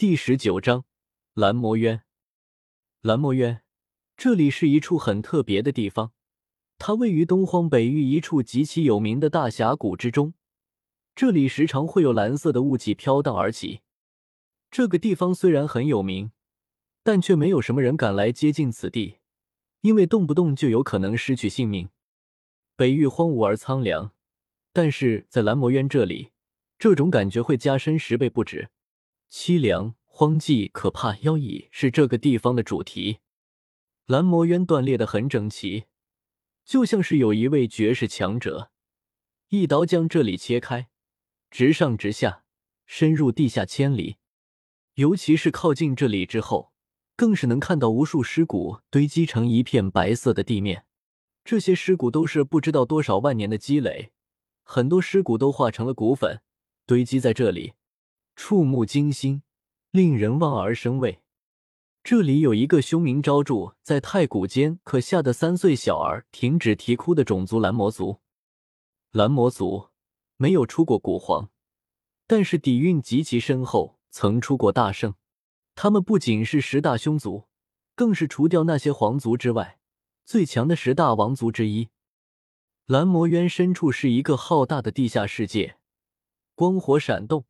第十九章蓝魔渊。蓝魔渊，这里是一处很特别的地方，它位于东荒北域一处极其有名的大峡谷之中。这里时常会有蓝色的雾气飘荡而起。这个地方虽然很有名，但却没有什么人敢来接近此地，因为动不动就有可能失去性命。北域荒芜而苍凉，但是在蓝魔渊这里，这种感觉会加深十倍不止。凄凉、荒寂、可怕、妖异是这个地方的主题。蓝魔渊断裂的很整齐，就像是有一位绝世强者一刀将这里切开，直上直下，深入地下千里。尤其是靠近这里之后，更是能看到无数尸骨堆积成一片白色的地面。这些尸骨都是不知道多少万年的积累，很多尸骨都化成了骨粉，堆积在这里，触目惊心，令人望而生畏。这里有一个凶名昭著，在太古间可吓得三岁小儿停止啼哭的种族——蓝魔族。蓝魔族没有出过古皇，但是底蕴极其深厚，曾出过大圣。他们不仅是十大凶族，更是除掉那些皇族之外。最强的十大王族之一，蓝魔渊深处是一个浩大的地下世界，光火闪动，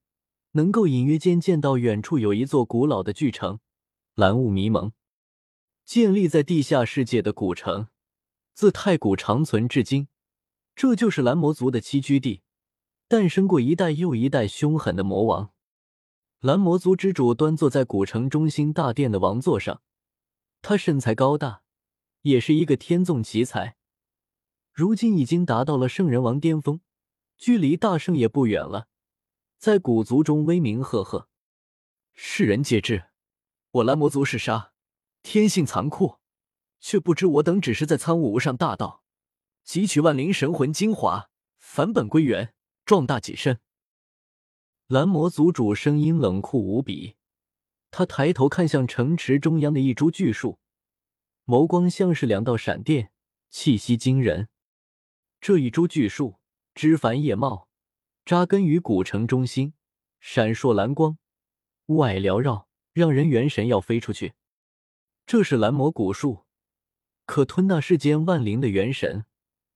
能够隐约间见到远处有一座古老的巨城。蓝雾迷蒙，建立在地下世界的古城，自太古长存至今，这就是蓝魔族的栖居地，诞生过一代又一代凶狠的魔王。蓝魔族之主端坐在古城中心大殿的王座上，他身材高大。也是一个天纵奇才，如今已经达到了圣人王巅峰，距离大圣也不远了，在古族中威名赫赫，世人皆知。我蓝魔族是杀，天性残酷，却不知我等只是在参悟无上大道，汲取万灵神魂精华，返本归元，壮大己身。蓝魔族主声音冷酷无比，他抬头看向城池中央的一株巨树。眸光像是两道闪电，气息惊人。这一株巨树枝繁叶茂，扎根于古城中心，闪烁蓝光，雾霭缭绕，让人元神要飞出去。这是蓝魔古树，可吞纳世间万灵的元神，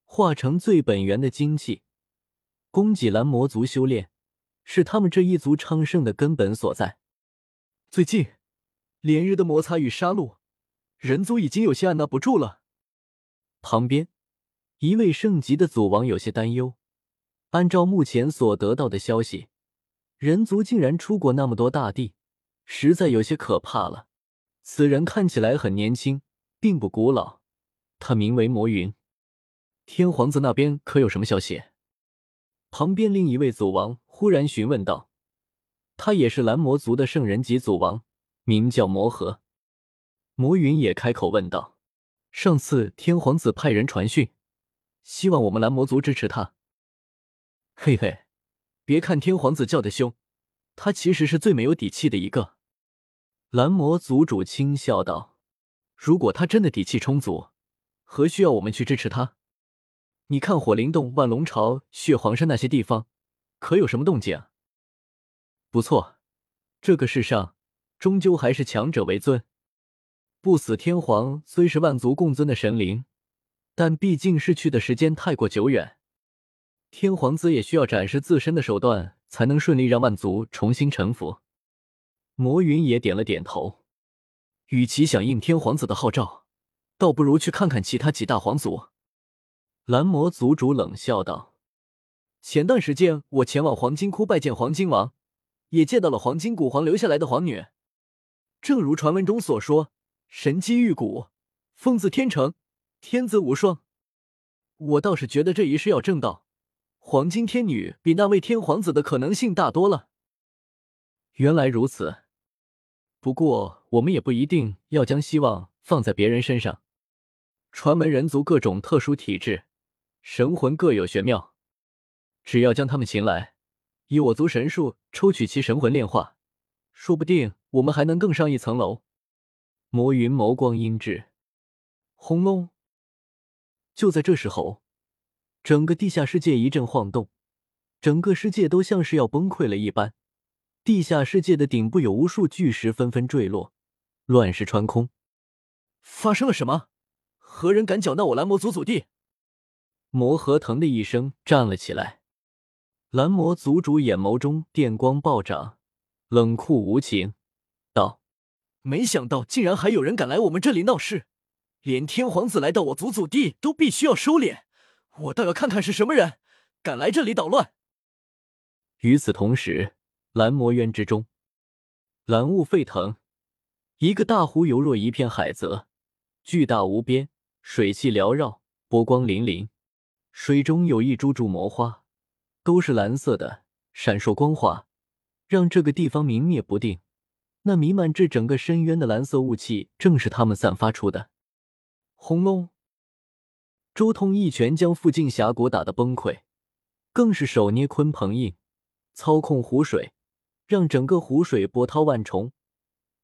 化成最本源的精气，供给蓝魔族修炼，是他们这一族昌盛的根本所在。最近，连日的摩擦与杀戮。人族已经有些按捺不住了。旁边一位圣级的祖王有些担忧。按照目前所得到的消息，人族竟然出过那么多大帝，实在有些可怕了。此人看起来很年轻，并不古老。他名为魔云。天皇子那边可有什么消息？旁边另一位祖王忽然询问道。他也是蓝魔族的圣人级祖王，名叫魔河。魔云也开口问道：“上次天皇子派人传讯，希望我们蓝魔族支持他。嘿嘿，别看天皇子叫的凶，他其实是最没有底气的一个。”蓝魔族主轻笑道：“如果他真的底气充足，何需要我们去支持他？你看火灵洞、万龙巢、血皇山那些地方，可有什么动静？不错，这个世上终究还是强者为尊。”不死天皇虽是万族共尊的神灵，但毕竟逝去的时间太过久远，天皇子也需要展示自身的手段，才能顺利让万族重新臣服。魔云也点了点头，与其响应天皇子的号召，倒不如去看看其他几大皇族。蓝魔族主冷笑道：“前段时间我前往黄金窟拜见黄金王，也见到了黄金古皇留下来的皇女，正如传闻中所说。”神机玉骨，凤字天成，天资无双。我倒是觉得这一世要正道，黄金天女比那位天皇子的可能性大多了。原来如此，不过我们也不一定要将希望放在别人身上。传闻人族各种特殊体质，神魂各有玄妙，只要将他们擒来，以我族神术抽取其神魂炼化，说不定我们还能更上一层楼。魔云眸光阴鸷，轰隆！就在这时候，整个地下世界一阵晃动，整个世界都像是要崩溃了一般。地下世界的顶部有无数巨石纷纷坠落，乱石穿空。发生了什么？何人敢搅闹我蓝魔族祖地？魔和腾的一声站了起来。蓝魔族主眼眸中电光暴涨，冷酷无情道：“没想到竟然还有人敢来我们这里闹事，连天皇子来到我族祖地都必须要收敛。我倒要看看是什么人敢来这里捣乱。”与此同时，蓝魔渊之中，蓝雾沸腾，一个大湖犹若一片海泽，巨大无边，水汽缭绕，波光粼粼，水中有一株株魔花。都是蓝色的，闪烁光滑，让这个地方明灭不定。那弥漫至整个深渊的蓝色雾气，正是他们散发出的。轰隆！周通一拳将附近峡谷打得崩溃，更是手捏鲲鹏印，操控湖水，让整个湖水波涛万重，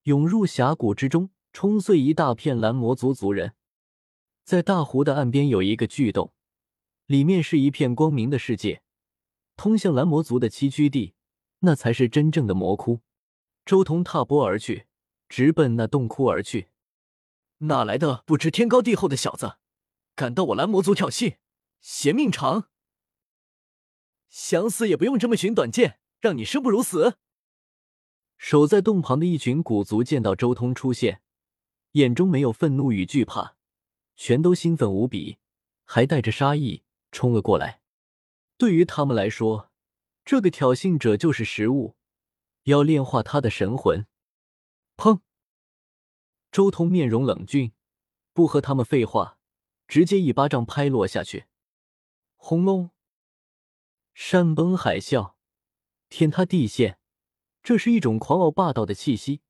涌入峡谷之中，冲碎一大片蓝魔族族人。在大湖的岸边有一个巨洞，里面是一片光明的世界。通向蓝魔族的栖居地，那才是真正的魔窟。周通踏波而去，直奔那洞窟而去。哪来的不知天高地厚的小子，敢到我蓝魔族挑衅，嫌命长！想死也不用这么寻短见，让你生不如死！守在洞旁的一群古族见到周通出现，眼中没有愤怒与惧怕，全都兴奋无比，还带着杀意冲了过来。对于他们来说，这个挑衅者就是食物，要炼化他的神魂。砰！周通面容冷峻，不和他们废话，直接一巴掌拍落下去。轰隆！山崩海啸，天塌地陷，这是一种狂傲霸道的气息，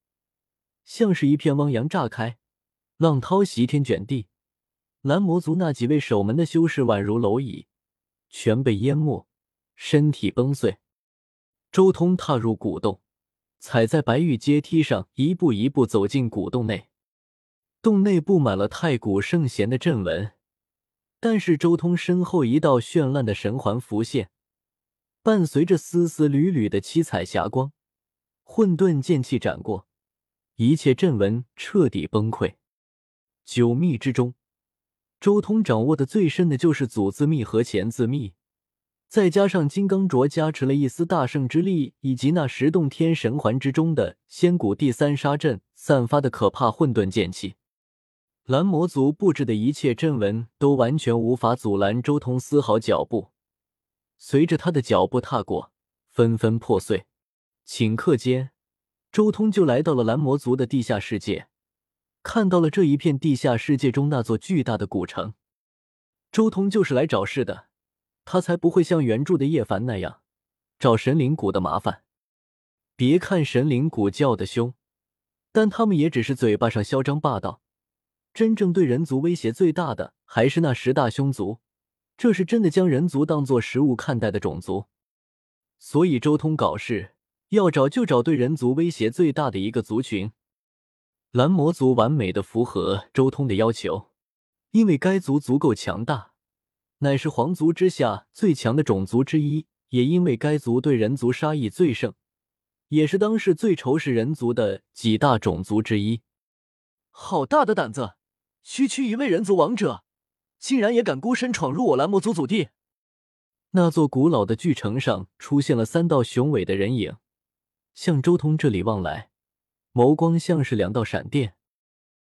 像是一片汪洋炸开，浪涛袭天卷地。蓝魔族那几位守门的修士宛如蝼蚁。全被淹没，身体崩碎。周通踏入古洞，踩在白玉阶梯上，一步一步走进古洞内。洞内布满了太古圣贤的阵纹，但是周通身后一道绚烂的神环浮现，伴随着丝丝缕缕的七彩霞光，混沌剑气斩过，一切阵纹彻底崩溃。九秘之中。周通掌握的最深的就是祖字秘和乾字秘，再加上金刚镯加持了一丝大圣之力，以及那十洞天神环之中的仙古第三杀阵散发的可怕混沌剑气，蓝魔族布置的一切阵纹都完全无法阻拦周通丝毫脚步。随着他的脚步踏过，纷纷破碎。顷刻间，周通就来到了蓝魔族的地下世界。看到了这一片地下世界中那座巨大的古城，周通就是来找事的，他才不会像原著的叶凡那样找神灵谷的麻烦。别看神灵谷叫的凶，但他们也只是嘴巴上嚣张霸道，真正对人族威胁最大的还是那十大凶族，这是真的将人族当做食物看待的种族。所以周通搞事要找就找对人族威胁最大的一个族群。蓝魔族完美的符合周通的要求，因为该族足够强大，乃是皇族之下最强的种族之一；也因为该族对人族杀意最盛，也是当世最仇视人族的几大种族之一。好大的胆子！区区一位人族王者，竟然也敢孤身闯入我蓝魔族祖地！那座古老的巨城上出现了三道雄伟的人影，向周通这里望来。眸光像是两道闪电，